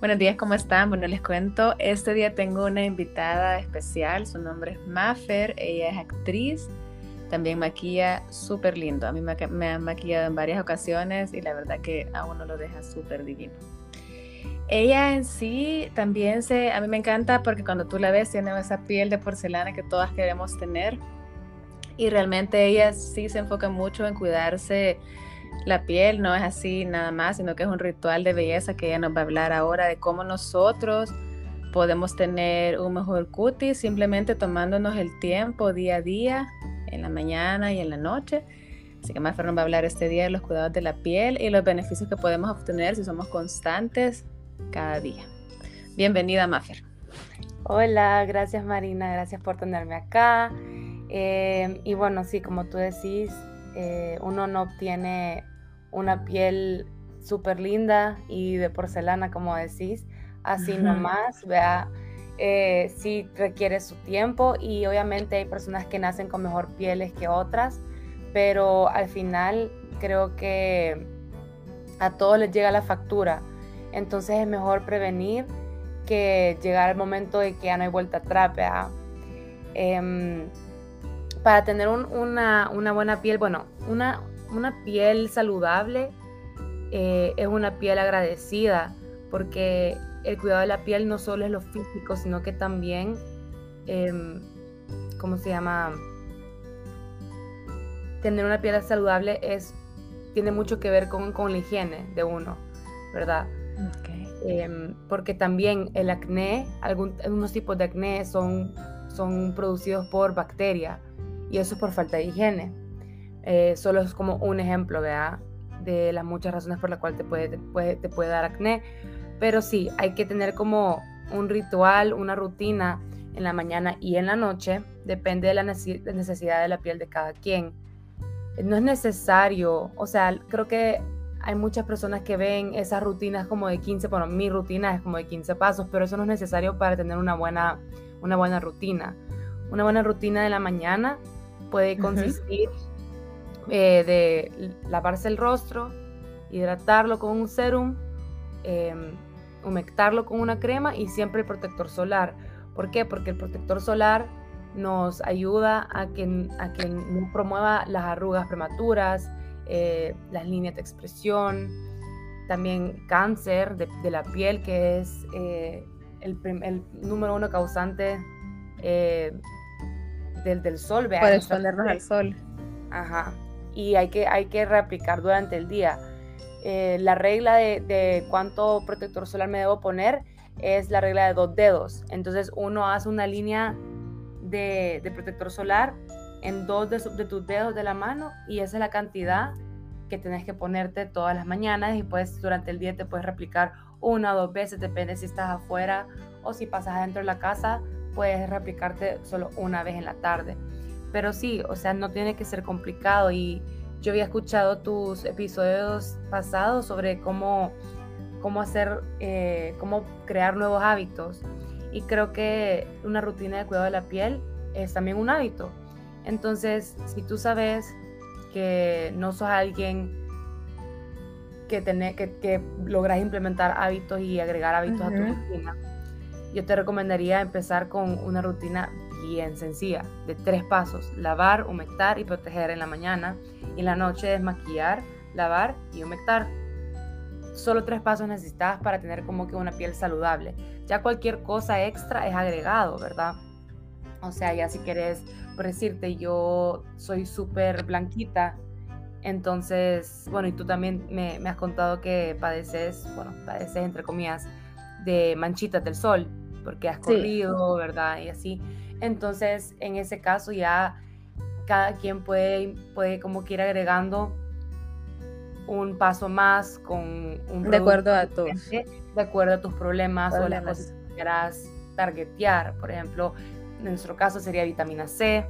Buenos días, ¿cómo están? Bueno, les cuento, este día tengo una invitada especial, su nombre es Maffer, ella es actriz, también maquilla súper lindo, a mí me, han maquillado en varias ocasiones y la verdad que a uno lo deja súper divino. Ella en sí también se, a mí me encanta porque cuando tú la ves tiene esa piel de porcelana que todas queremos tener y realmente ella sí se enfoca mucho en cuidarse la piel, no es así nada más, sino que es un ritual de belleza que ella nos va a hablar ahora de cómo nosotros podemos tener un mejor cutis simplemente tomándonos el tiempo día a día, en la mañana y en la noche. Así que Mafer nos va a hablar este día de los cuidados de la piel y los beneficios que podemos obtener si somos constantes cada día. Bienvenida, Mafer. Hola, gracias Marina, gracias por tenerme acá. Eh, y bueno, sí, como tú decís, eh, uno no obtiene una piel súper linda y de porcelana, como decís, así nomás, vea, eh, sí requiere su tiempo y obviamente hay personas que nacen con mejor pieles que otras, pero al final creo que a todos les llega la factura, entonces es mejor prevenir que llegar al momento de que ya no hay vuelta atrás, vea. Em, para tener una, buena piel, bueno, una, una piel saludable eh, es una piel agradecida, porque el cuidado de la piel no solo es lo físico, sino que también, em, ¿cómo se llama? Tener una piel saludable es, tiene mucho que ver con, con la higiene de uno, ¿verdad? Em, porque también el acné, algunos tipos de acné son, son producidos por bacterias y eso es por falta de higiene. Eh, solo es como un ejemplo, ¿verdad? De las muchas razones por las cuales te puede, te puede, dar acné. Pero sí, hay que tener como un ritual, una rutina en la mañana y en la noche. Depende de la necesidad de la piel de cada quien. No es necesario, o sea, creo que hay muchas personas que ven esas rutinas como de 15, bueno, mi rutina es como de 15 pasos, pero eso no es necesario para tener una buena, una buena rutina. Una buena rutina de la mañana puede consistir eh, de lavarse el rostro, hidratarlo con un serum, em, humectarlo con una crema y siempre el protector solar. ¿Por qué? Porque el protector solar nos ayuda a que, a que no promueva las arrugas prematuras, eh, las líneas de expresión, también cáncer de, la piel, que es eh, el, el, número uno causante del, del sol, vean. Para exponernos al sol. Ajá. Y hay que, hay que reaplicar durante el día. Eh, la regla de, cuánto protector solar me debo poner es la regla de dos dedos. Entonces uno hace una línea de, protector solar en dos de, de, tus dedos de la mano y esa es la cantidad que tenés que ponerte todas las mañanas y pues durante el día te puedes replicar una o dos veces, depende si estás afuera o si pasas adentro de la casa, puedes replicarte solo una vez en la tarde. Pero sí, o sea, no tiene que ser complicado y yo había escuchado tus episodios pasados sobre cómo, cómo hacer, eh, cómo crear nuevos hábitos. Y creo que una rutina de cuidado de la piel es también un hábito. Entonces, si tú sabes que no sos alguien que, tenés, que, que logras implementar hábitos y agregar hábitos a tu rutina, yo te recomendaría empezar con una rutina bien sencilla, de tres pasos, lavar, humectar y proteger en la mañana y en la noche desmaquillar, lavar y humectar. Solo tres pasos necesitas para tener como que una piel saludable. Ya cualquier cosa extra es agregado, ¿verdad? O sea, ya si quieres, por decirte, yo soy súper blanquita, entonces, bueno, y tú también me, me, has contado que padeces, bueno, padeces entre comillas, de manchitas del sol porque has corrido, ¿verdad? Y así. Entonces, en ese caso ya cada quien puede, puede como que ir agregando un paso más con un de acuerdo a tus de acuerdo a tus problemas, o las cosas que quieras targetear. Por ejemplo, en nuestro caso sería vitamina C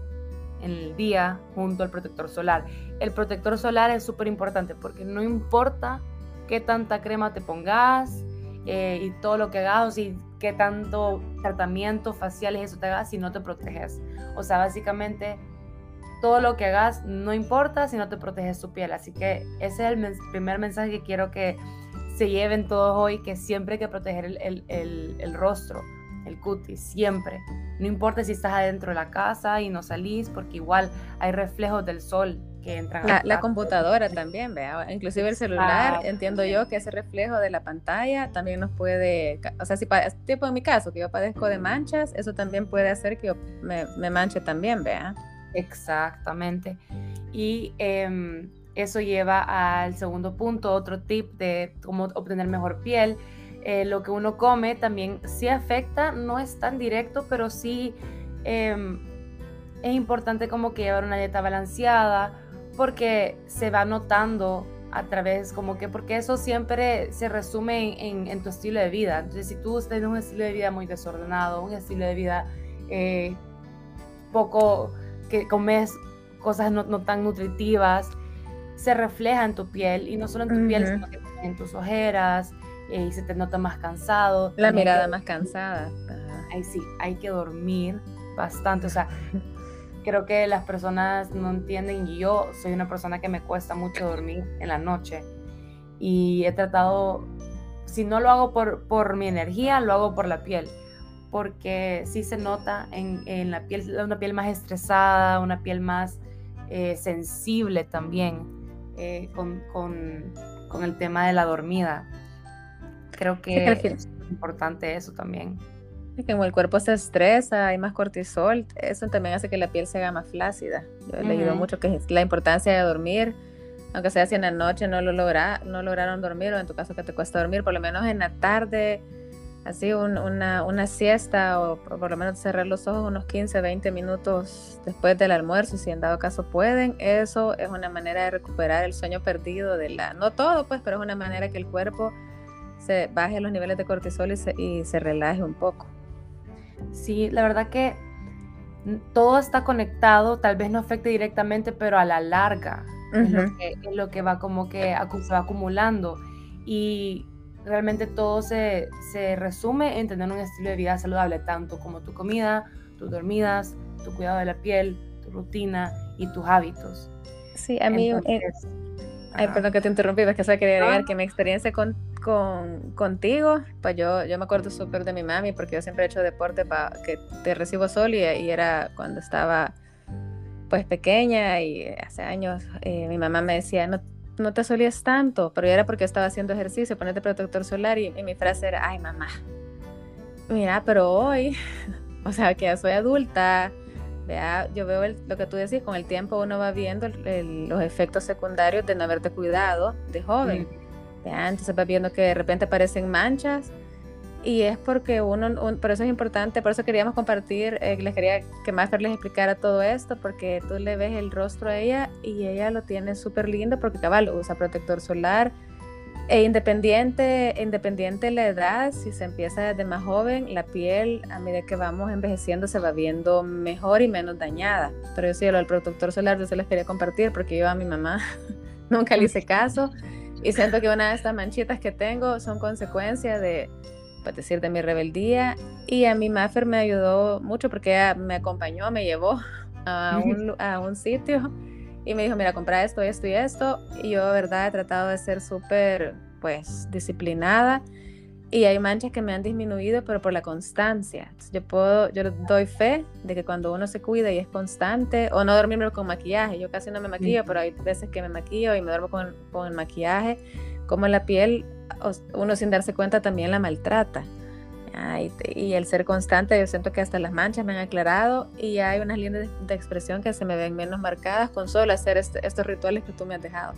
en el día junto al protector solar. El protector solar es súper importante porque no importa qué tanta crema te pongas eh, y todo lo que hagas, y qué tanto tratamiento facial es eso te hagas si no te proteges. O sea, básicamente todo lo que hagas no importa si no te proteges tu piel. Así que ese es el primer mensaje que quiero que se lleven todos hoy que siempre hay que proteger el, el, el, rostro, el cutis, siempre. No importa si estás adentro de la casa y no salís, porque igual hay reflejos del sol que entran. La, la computadora también, vea, inclusive el celular, entiendo yo que ese reflejo de la pantalla también nos puede, o sea, si tipo en mi caso, que yo padezco de manchas, eso también puede hacer que yo me, me manche también, vea. Exactamente. Y em, eso lleva al segundo punto, otro tip de cómo obtener mejor piel. Eh, lo que uno come también sí afecta, no es tan directo, pero sí em, es importante como que llevar una dieta balanceada porque se va notando a través, como que, porque eso siempre se resume en, tu estilo de vida. Entonces, si tú tienes un estilo de vida muy desordenado, un estilo de vida eh, poco, que comes cosas no, no tan nutritivas, se refleja en tu piel y no solo en tu piel, sino en tus ojeras eh, y se te nota más cansado. La mirada más cansada. Ahí sí, hay que dormir bastante. O sea, creo que las personas no entienden y yo soy una persona que me cuesta mucho dormir en la noche y he tratado, si no lo hago por, por mi energía, lo hago por la piel porque sí se nota en, en la piel, una piel más estresada, una piel más eh, sensible también. Eh, con, con, con, el tema de la dormida. Creo que es importante eso también. Como el cuerpo se estresa, hay más cortisol, eso también hace que la piel se haga más flácida. Yo he leído mucho que es la importancia de dormir, aunque sea si en la noche no lo logra, no lograron dormir o en tu caso que te cuesta dormir, por lo menos en la tarde así una, una, siesta o por lo menos cerrar los ojos unos 15, 20 minutos después del almuerzo, si en dado caso pueden, eso es una manera de recuperar el sueño perdido de la, no todo pues, pero es una manera que el cuerpo se baje los niveles de cortisol y se, y se relaje un poco. Sí, la verdad que todo está conectado, tal vez no afecte directamente, pero a la larga es, lo que, es, lo que, va como que se va acumulando. Y realmente todo se, resume en tener un estilo de vida saludable, tanto como tu comida, tus dormidas, tu cuidado de la piel, tu rutina y tus hábitos. Sí, a mí... Eh, ay, perdón que te interrumpí, es que solo quería agregar que mi experiencia con, contigo, pues yo, yo me acuerdo súper de mi mami, porque yo siempre he hecho deporte para que te recibo sol y, y, era cuando estaba pues pequeña y hace años eh, mi mamá me decía, no, no te solías tanto, pero era porque estaba haciendo ejercicio, ponerte protector solar y, mi frase era, ay mamá, mira, pero hoy, o sea, que ya soy adulta, vea, yo veo lo que tú decís, con el tiempo uno va viendo los efectos secundarios de no haberte cuidado de joven. entonces va viendo que de repente aparecen manchas y es porque uno, por eso es importante, por eso queríamos compartir, eh, les quería que más les explicara todo esto, porque tú le ves el rostro a ella y ella lo tiene súper lindo porque cabal usa protector solar. E independiente, independiente la edad, si se empieza desde más joven, la piel a medida que vamos envejeciendo se va viendo mejor y menos dañada. Pero yo sí, lo del protector solar yo se les quería compartir porque yo a mi mamá nunca le hice caso y siento que una de estas manchitas que tengo son consecuencia de, para decir, de mi rebeldía. Y a mi Maffer me ayudó mucho porque ella me acompañó, me llevó a un, a un sitio y me dijo, mira, compra esto, esto y esto. Y yo, verdad, he tratado de ser súper, pues, disciplinada. Y hay manchas que me han disminuido, pero por la constancia. yo puedo, yo doy fe de que cuando uno se cuida y es constante, o no dormirme con maquillaje, yo casi no me maquillo, pero hay veces que me maquillo y me duermo con, con el maquillaje, como la piel uno sin darse cuenta también la maltrata. Y, el ser constante, yo siento que hasta las manchas me han aclarado y hay unas líneas de, expresión que se me ven menos marcadas con solo hacer este, estos rituales que tú me has dejado.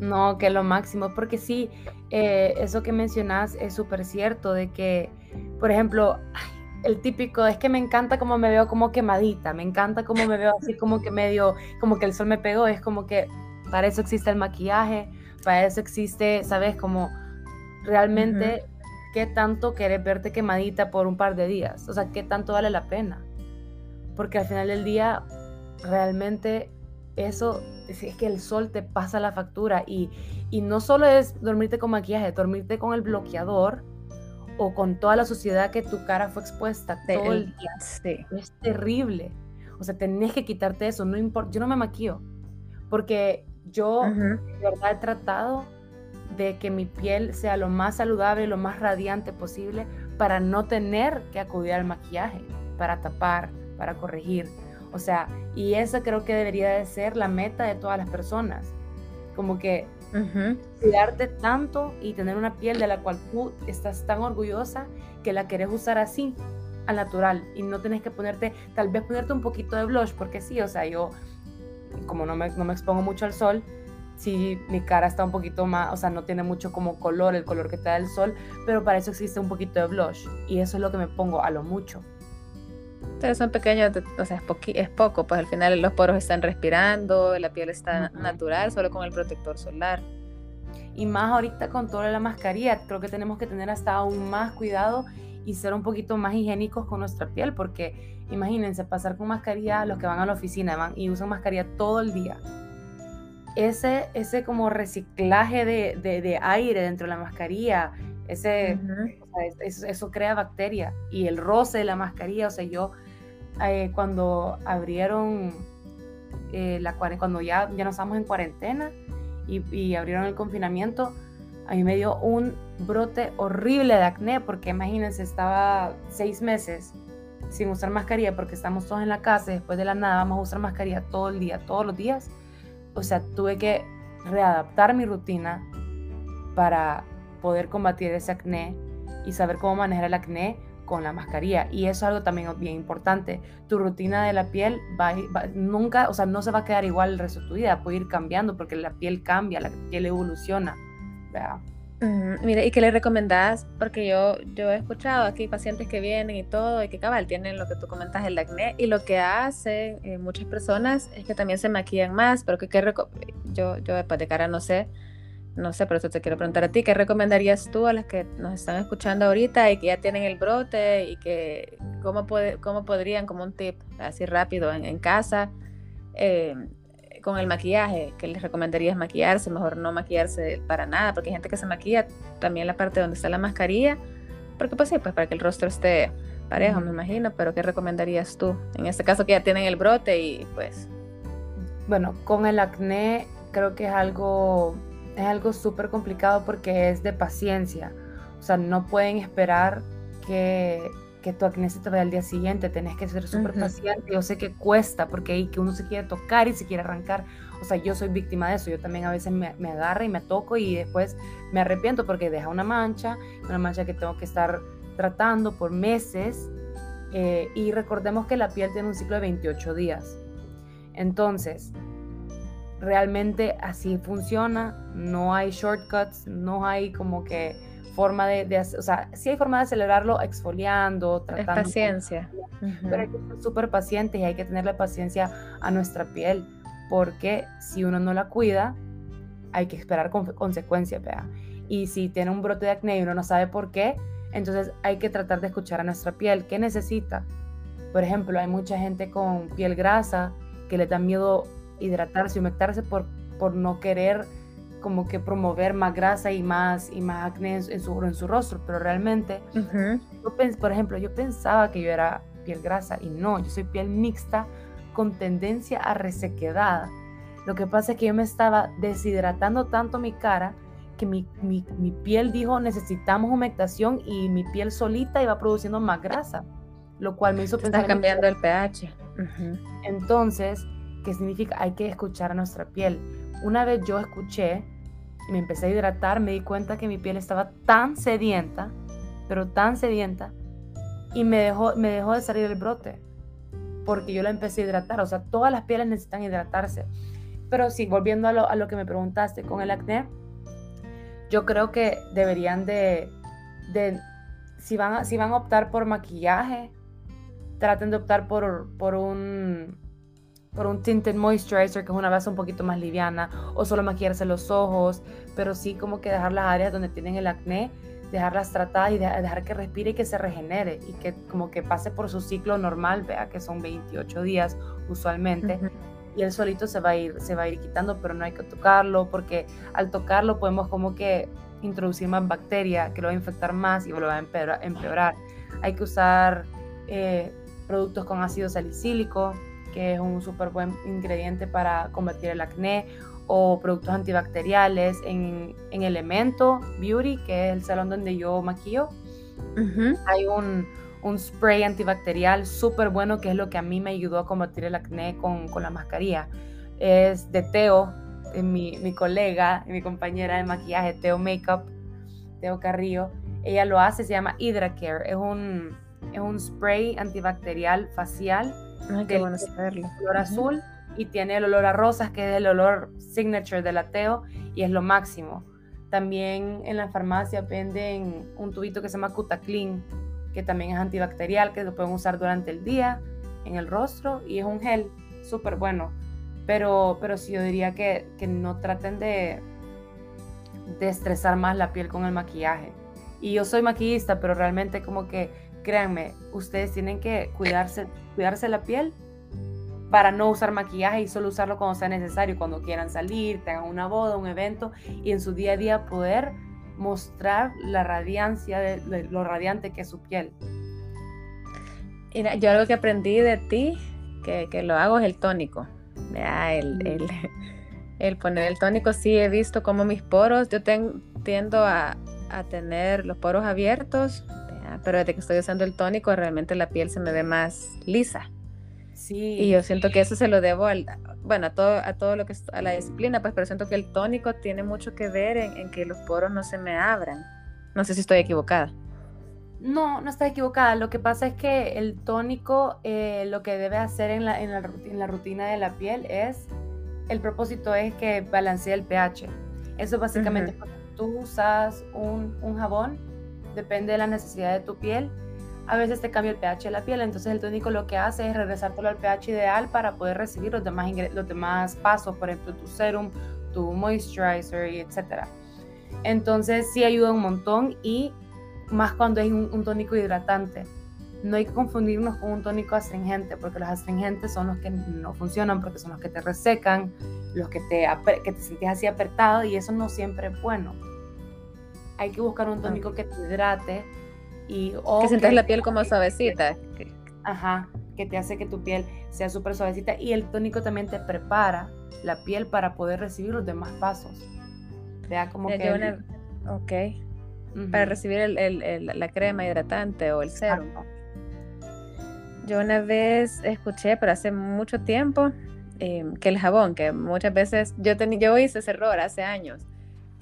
No, que lo máximo, porque sí, eh, eso que mencionas es súper cierto, de que, por ejemplo, el típico es que me encanta como me veo como quemadita, me encanta como me veo así como que medio, como que el sol me pegó, es como que para eso existe el maquillaje, para eso existe, ¿sabes? Como realmente qué tanto querés verte quemadita por un par de días, o sea, qué tanto vale la pena. Porque al final del día, realmente eso es que el sol te pasa la factura y, y no solo es dormirte con maquillaje, dormirte con el bloqueador o con toda la suciedad que tu cara fue expuesta todo el día. Es terrible. O sea, tenés que quitarte eso, no importa. Yo no me maquillo porque yo de verdad he tratado de que mi piel sea lo más saludable, lo más radiante posible para no tener que acudir al maquillaje, para tapar, para corregir. O sea, y eso creo que debería de ser la meta de todas las personas. Como que cuidarte tanto y tener una piel de la cual tú estás tan orgullosa que la querés usar así, al natural, y no tenés que ponerte, tal vez ponerte un poquito de blush, porque sí, o sea, yo, como no me, no me expongo mucho al sol, si mi cara está un poquito más, o sea, no tiene mucho como color, el color que te da el sol, pero para eso existe un poquito de blush y eso es lo que me pongo a lo mucho. Pero son pequeños, o sea, es, es, poco, pues al final los poros están respirando, la piel está natural, solo con el protector solar. Y más ahorita con toda la mascarilla, creo que tenemos que tener hasta aún más cuidado y ser un poquito más higiénicos con nuestra piel, porque imagínense pasar con mascarilla los que van a la oficina van y usan mascarilla todo el día ese, ese como reciclaje de, de, aire dentro de la mascarilla, ese, eso, crea bacterias y el roce de la mascarilla, o sea, yo eh, cuando abrieron eh, la cuando ya, ya nos estamos en cuarentena y, y, abrieron el confinamiento, a mí me dio un brote horrible de acné, porque imagínense, estaba seis meses sin usar mascarilla porque estamos todos en la casa y después de la nada vamos a usar mascarilla todo el día, todos los días o sea, tuve que readaptar mi rutina para poder combatir ese acné y saber cómo manejar el acné con la mascarilla. Y eso es algo también bien importante. Tu rutina de la piel va, nunca, o sea, no se va a quedar igual el resto de tu vida, puede ir cambiando porque la piel cambia, la piel evoluciona. ¿verdad? Mira, ¿y qué le recomendás? Porque yo, yo he escuchado aquí pacientes que vienen y todo, y que cabal tienen lo que tú comentas, el acné, y lo que hacen eh, muchas personas es que también se maquillan más, pero que, yo, yo después de cara no sé, no sé, por eso te quiero preguntar a ti, ¿qué recomendarías tú a las que nos están escuchando ahorita y que ya tienen el brote y que cómo, puede, cómo podrían, como un tip así rápido en, en casa, eh, con el maquillaje, que les recomendarías maquillarse, mejor no maquillarse para nada, porque hay gente que se maquilla también la parte donde está la mascarilla, porque pues sí, pues para que el rostro esté parejo, me imagino, pero ¿qué recomendarías tú? En este caso que ya tienen el brote y pues... Bueno, con el acné creo que es algo, es algo súper complicado porque es de paciencia, o sea, no pueden esperar que que tu acné se te vaya al día siguiente, tenés que ser súper paciente. Yo sé que cuesta porque ahí que uno se quiere tocar y se quiere arrancar. O sea, yo soy víctima de eso. Yo también a veces me, me agarro y me toco y después me arrepiento porque deja una mancha, una mancha que tengo que estar tratando por meses. Eh, y recordemos que la piel tiene un ciclo de 28 días. Entonces, realmente así funciona. No hay shortcuts, no hay como que forma de, de, o sea, sí hay forma de acelerarlo exfoliando, tratando. Es paciencia. Pero hay que ser súper pacientes y hay que tenerle paciencia a nuestra piel, porque si uno no la cuida, hay que esperar con, consecuencias, vea. Y si tiene un brote de acné y uno no sabe por qué, entonces hay que tratar de escuchar a nuestra piel. ¿Qué necesita? Por ejemplo, hay mucha gente con piel grasa que le da miedo hidratarse, humectarse por, por no querer como que promover más grasa y más, y más acné en, su, en su rostro, pero realmente, por ejemplo, yo pensaba que yo era piel grasa y no, yo soy piel mixta con tendencia a resequedad. Lo que pasa es que yo me estaba deshidratando tanto mi cara que mi, mi, mi piel dijo necesitamos humectación y mi piel solita iba produciendo más grasa, lo cual me hizo pensar... Está cambiando el pH. Entonces, ¿qué significa? Hay que escuchar a nuestra piel una vez yo escuché, me empecé a hidratar, me di cuenta que mi piel estaba tan sedienta, pero tan sedienta, y me dejó, me dejó de salir el brote, porque yo la empecé a hidratar. O sea, todas las pieles necesitan hidratarse. Pero sí, volviendo a lo, que me preguntaste, con el acné, yo creo que deberían de, de si, van a, si van a optar por maquillaje, traten de optar por, por un por un tinted moisturizer, que es una base un poquito más liviana, o solo maquillarse los ojos, pero sí como que dejar las áreas donde tienen el acné, dejarlas tratadas y dejar que respire y que se regenere y que como que pase por su ciclo normal, vea que son 28 días usualmente. Y el solito se va, a ir, se va a ir quitando, pero no hay que tocarlo porque al tocarlo podemos como que introducir más bacteria que lo va a infectar más y lo va a empeorar. Hay que usar eh, productos con ácido salicílico, que es un súper buen ingrediente para combatir el acné, o productos antibacteriales en, en Elemento Beauty, que es el salón donde yo maquillo. Hay un, un, spray antibacterial súper bueno que es lo que a mí me ayudó a combatir el acné con, con la mascarilla. Es de Teo, eh, mi, mi colega mi compañera de maquillaje, Teo Makeup, Teo Carrillo. Ella lo hace, se llama Hydra Care. Es un, es un spray antibacterial facial. Ay, qué bueno saberlo. Color azul y tiene el olor a rosas, que es el olor signature del ateo y es lo máximo. También en la farmacia venden un tubito que se llama Cutaclean, que también es antibacterial, que lo pueden usar durante el día en el rostro y es un gel súper bueno. Pero, pero sí yo diría que, que no traten de, de estresar más la piel con el maquillaje. Y yo soy maquillista, pero realmente como que, créanme, ustedes tienen que cuidarse, cuidarse la piel para no usar maquillaje y solo usarlo cuando sea necesario, cuando quieran salir, tengan una boda, un evento y en su día a día poder mostrar la radiancia de, lo radiante que es su piel. Mira, yo algo que aprendí de ti, que, que lo hago, es el tónico. el, mm. el, el, poner el tónico, sí he visto como mis poros, yo tiendo a, a, tener los poros abiertos, pero desde que estoy usando el tónico realmente la piel se me ve más lisa. Y yo siento que eso se lo debo al, bueno, a todo, a todo lo que a la disciplina, pues, pero siento que el tónico tiene mucho que ver en, que los poros no se me abran. No sé si estoy equivocada. No, no está equivocada. Lo que pasa es que el tónico eh, lo que debe hacer en la, en, la, en la, rutina de la piel es, el propósito es que balancee el pH. Eso básicamente cuando tú usas un, un jabón, depende de la necesidad de tu piel, a veces te cambia el pH de la piel, entonces el tónico lo que hace es regresártelo al pH ideal para poder recibir los demás, los demás pasos, por ejemplo, tu serum, tu moisturizer, etc. Entonces sí ayuda un montón y más cuando es un, tónico hidratante. No hay que confundirnos con un tónico astringente, porque los astringentes son los que no funcionan, porque son los que te resecan, los que te, que te sientes así apretado y eso no siempre es bueno. Hay que buscar un tónico que te hidrate, y, que sientas la piel como suavecita. Ajá, que te hace que tu piel sea súper suavecita y el tónico también te prepara la piel para poder recibir los demás pasos. Vea como que... ok. Para recibir el, la crema hidratante o el serum. Yo una vez escuché, pero hace mucho tiempo, em, que el jabón, que muchas veces yo, yo hice ese error hace años,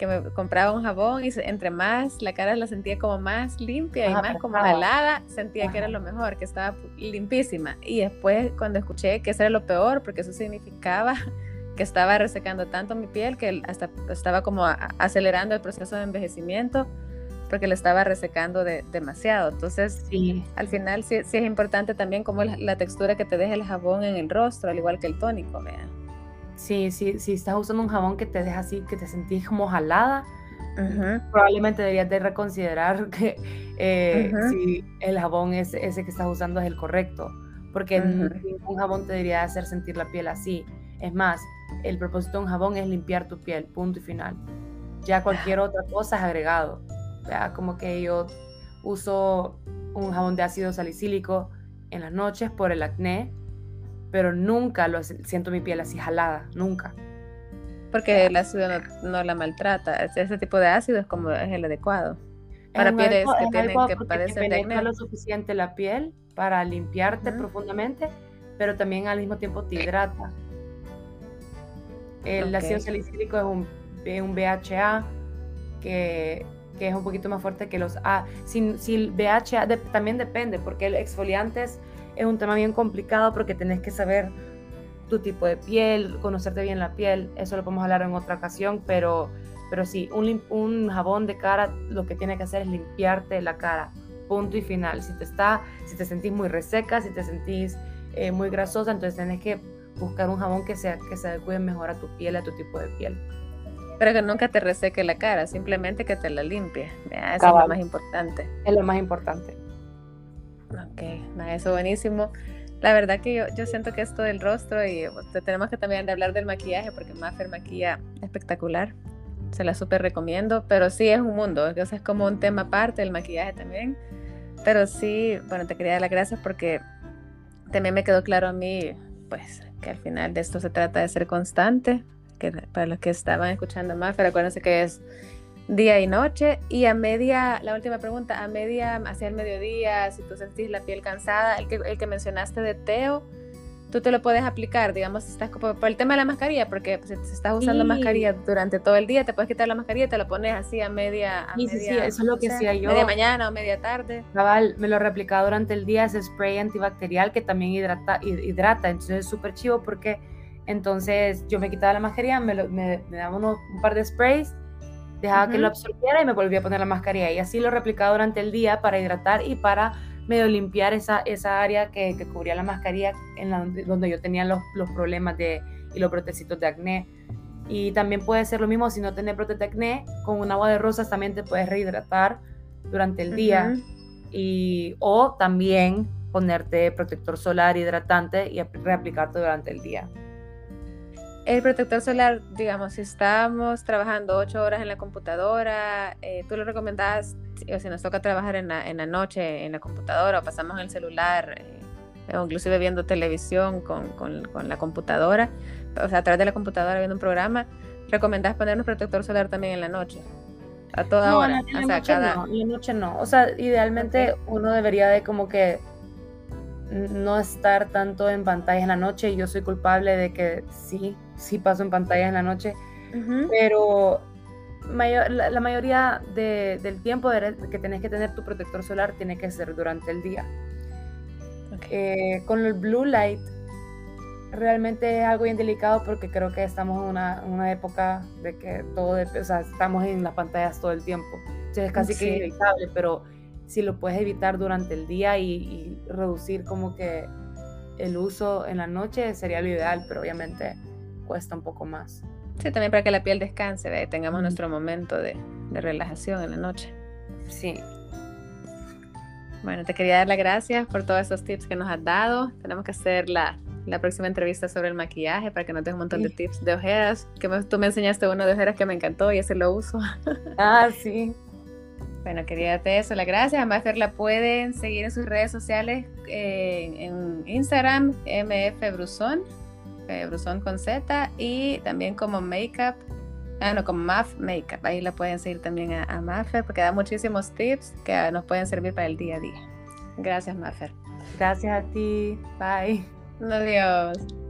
que me compraba un jabón y entre más la cara la sentía como más limpia y más como helada, sentía que era lo mejor, que estaba limpísima. Y después cuando escuché que eso era lo peor, porque eso significaba que estaba resecando tanto mi piel que hasta estaba como acelerando el proceso de envejecimiento porque le estaba resecando de, demasiado. Entonces, al final sí, es importante también como la, la, textura que te deja el jabón en el rostro, al igual que el tónico, vean. Sí, sí, si estás usando un jabón que te deja así, que te sentís como jalada, probablemente deberías de reconsiderar que eh, si el jabón ese que estás usando es el correcto, porque ningún jabón te debería hacer sentir la piel así. Es más, el propósito de un jabón es limpiar tu piel, punto y final. Ya cualquier otra cosa es agregado. ¿ya? Como que yo uso un jabón de ácido salicílico en las noches por el acné, pero nunca lo siento mi piel así jalada, nunca. Porque el ácido no, la maltrata, ese tipo de ácido es como es el adecuado. Para pieles que tienen que padecer de lo suficiente la piel para limpiarte profundamente, pero también al mismo tiempo te hidrata. El ácido salicílico es un, un BHA que, que, es un poquito más fuerte que los A. Si, si el BHA también depende, porque el exfoliante es es un tema bien complicado porque tenés que saber tu tipo de piel, conocerte bien la piel, eso lo podemos hablar en otra ocasión, pero, pero sí, un, un jabón de cara lo que tiene que hacer es limpiarte la cara, punto y final. Si te, está, si te sentís muy reseca, si te sentís eh, muy grasosa, entonces tenés que buscar un jabón que, sea, que se adecue mejor a tu piel, a tu tipo de piel. Pero que nunca te reseque la cara, simplemente que te la limpie. Eso es lo más importante. Es lo más importante. Ok, eso buenísimo. La verdad que yo, yo siento que esto del rostro y tenemos que también hablar del maquillaje porque Maffer maquilla espectacular. Se la súper recomiendo, pero sí es un mundo, entonces es como un tema aparte del maquillaje también. Pero sí, bueno, te quería dar las gracias porque también me quedó claro a mí, pues, que al final de esto se trata de ser constante, que para los que estaban escuchando más, pero acuérdense que es día y noche. Y a media, la última pregunta, a media, hacia el mediodía, si tú sentís la piel cansada, el que, el que mencionaste de Teo, tú te lo puedes aplicar, digamos, estás por el tema de la mascarilla, porque pues, si estás usando mascarilla durante todo el día, te puedes quitar la mascarilla y te lo pones así a media, sí, sí, sí, eso es lo que hacía yo. Media mañana o media tarde. Cabal, me lo replicaba durante el día, ese spray antibacterial que también hidrata, hidrata entonces es súper chivo porque entonces yo me quitaba la mascarilla, me, me, daba un par de sprays, dejaba que lo absorbiera y me volvía a poner la mascarilla y así lo replicaba durante el día para hidratar y para medio limpiar esa, esa área que, que cubría la mascarilla en la, donde yo tenía los, los problemas de, y los brotecitos de acné. Y también puede ser lo mismo si no tenés brotes de acné, con un agua de rosas también te puedes rehidratar durante el día. y, o también ponerte protector solar hidratante y reaplicarte durante el día. El protector solar, digamos, si estamos trabajando ocho horas en la computadora, eh, ¿tú lo recomendás o si nos toca trabajar en la, en la noche en la computadora o pasamos en el celular eh, o inclusive viendo televisión con, con, con, la computadora, o sea, a través de la computadora viendo un programa, ¿recomendás ponernos protector solar también en la noche? A toda hora. En la, noche no, en la noche no. O sea, idealmente uno debería de como que no estar tanto en pantalla en la noche. Yo soy culpable de que sí, sí paso en pantalla en la noche, pero mayor, la, mayoría del tiempo que tenés que tener tu protector solar tiene que ser durante el día. Eh, con el blue light realmente es algo bien delicado porque creo que estamos en una, una época de que todo, o sea, estamos en las pantallas todo el tiempo. Entonces es casi que inevitable, pero si lo puedes evitar durante el día y, reducir como que el uso en la noche sería lo ideal, pero obviamente cuesta un poco más. Sí, también para que la piel descanse, y tengamos nuestro momento de, de, relajación en la noche. Sí. Bueno, te quería dar las gracias por todos esos tips que nos has dado. Tenemos que hacer la, la próxima entrevista sobre el maquillaje para que nos des un montón de tips de ojeras. Que tú me enseñaste uno de ojeras que me encantó y ese lo uso. Ah, sí. Bueno, quería darte eso, las gracias. A Mafer la pueden seguir en sus redes sociales, eh, en Instagram, MF Brusón, eh, Brusón con Z, y también como Makeup, ah, no, como Maf Makeup. Ahí la pueden seguir también a, a Mafer porque da muchísimos tips que nos pueden servir para el día a día. Gracias, Mafer. Gracias a ti. Bye. Adiós.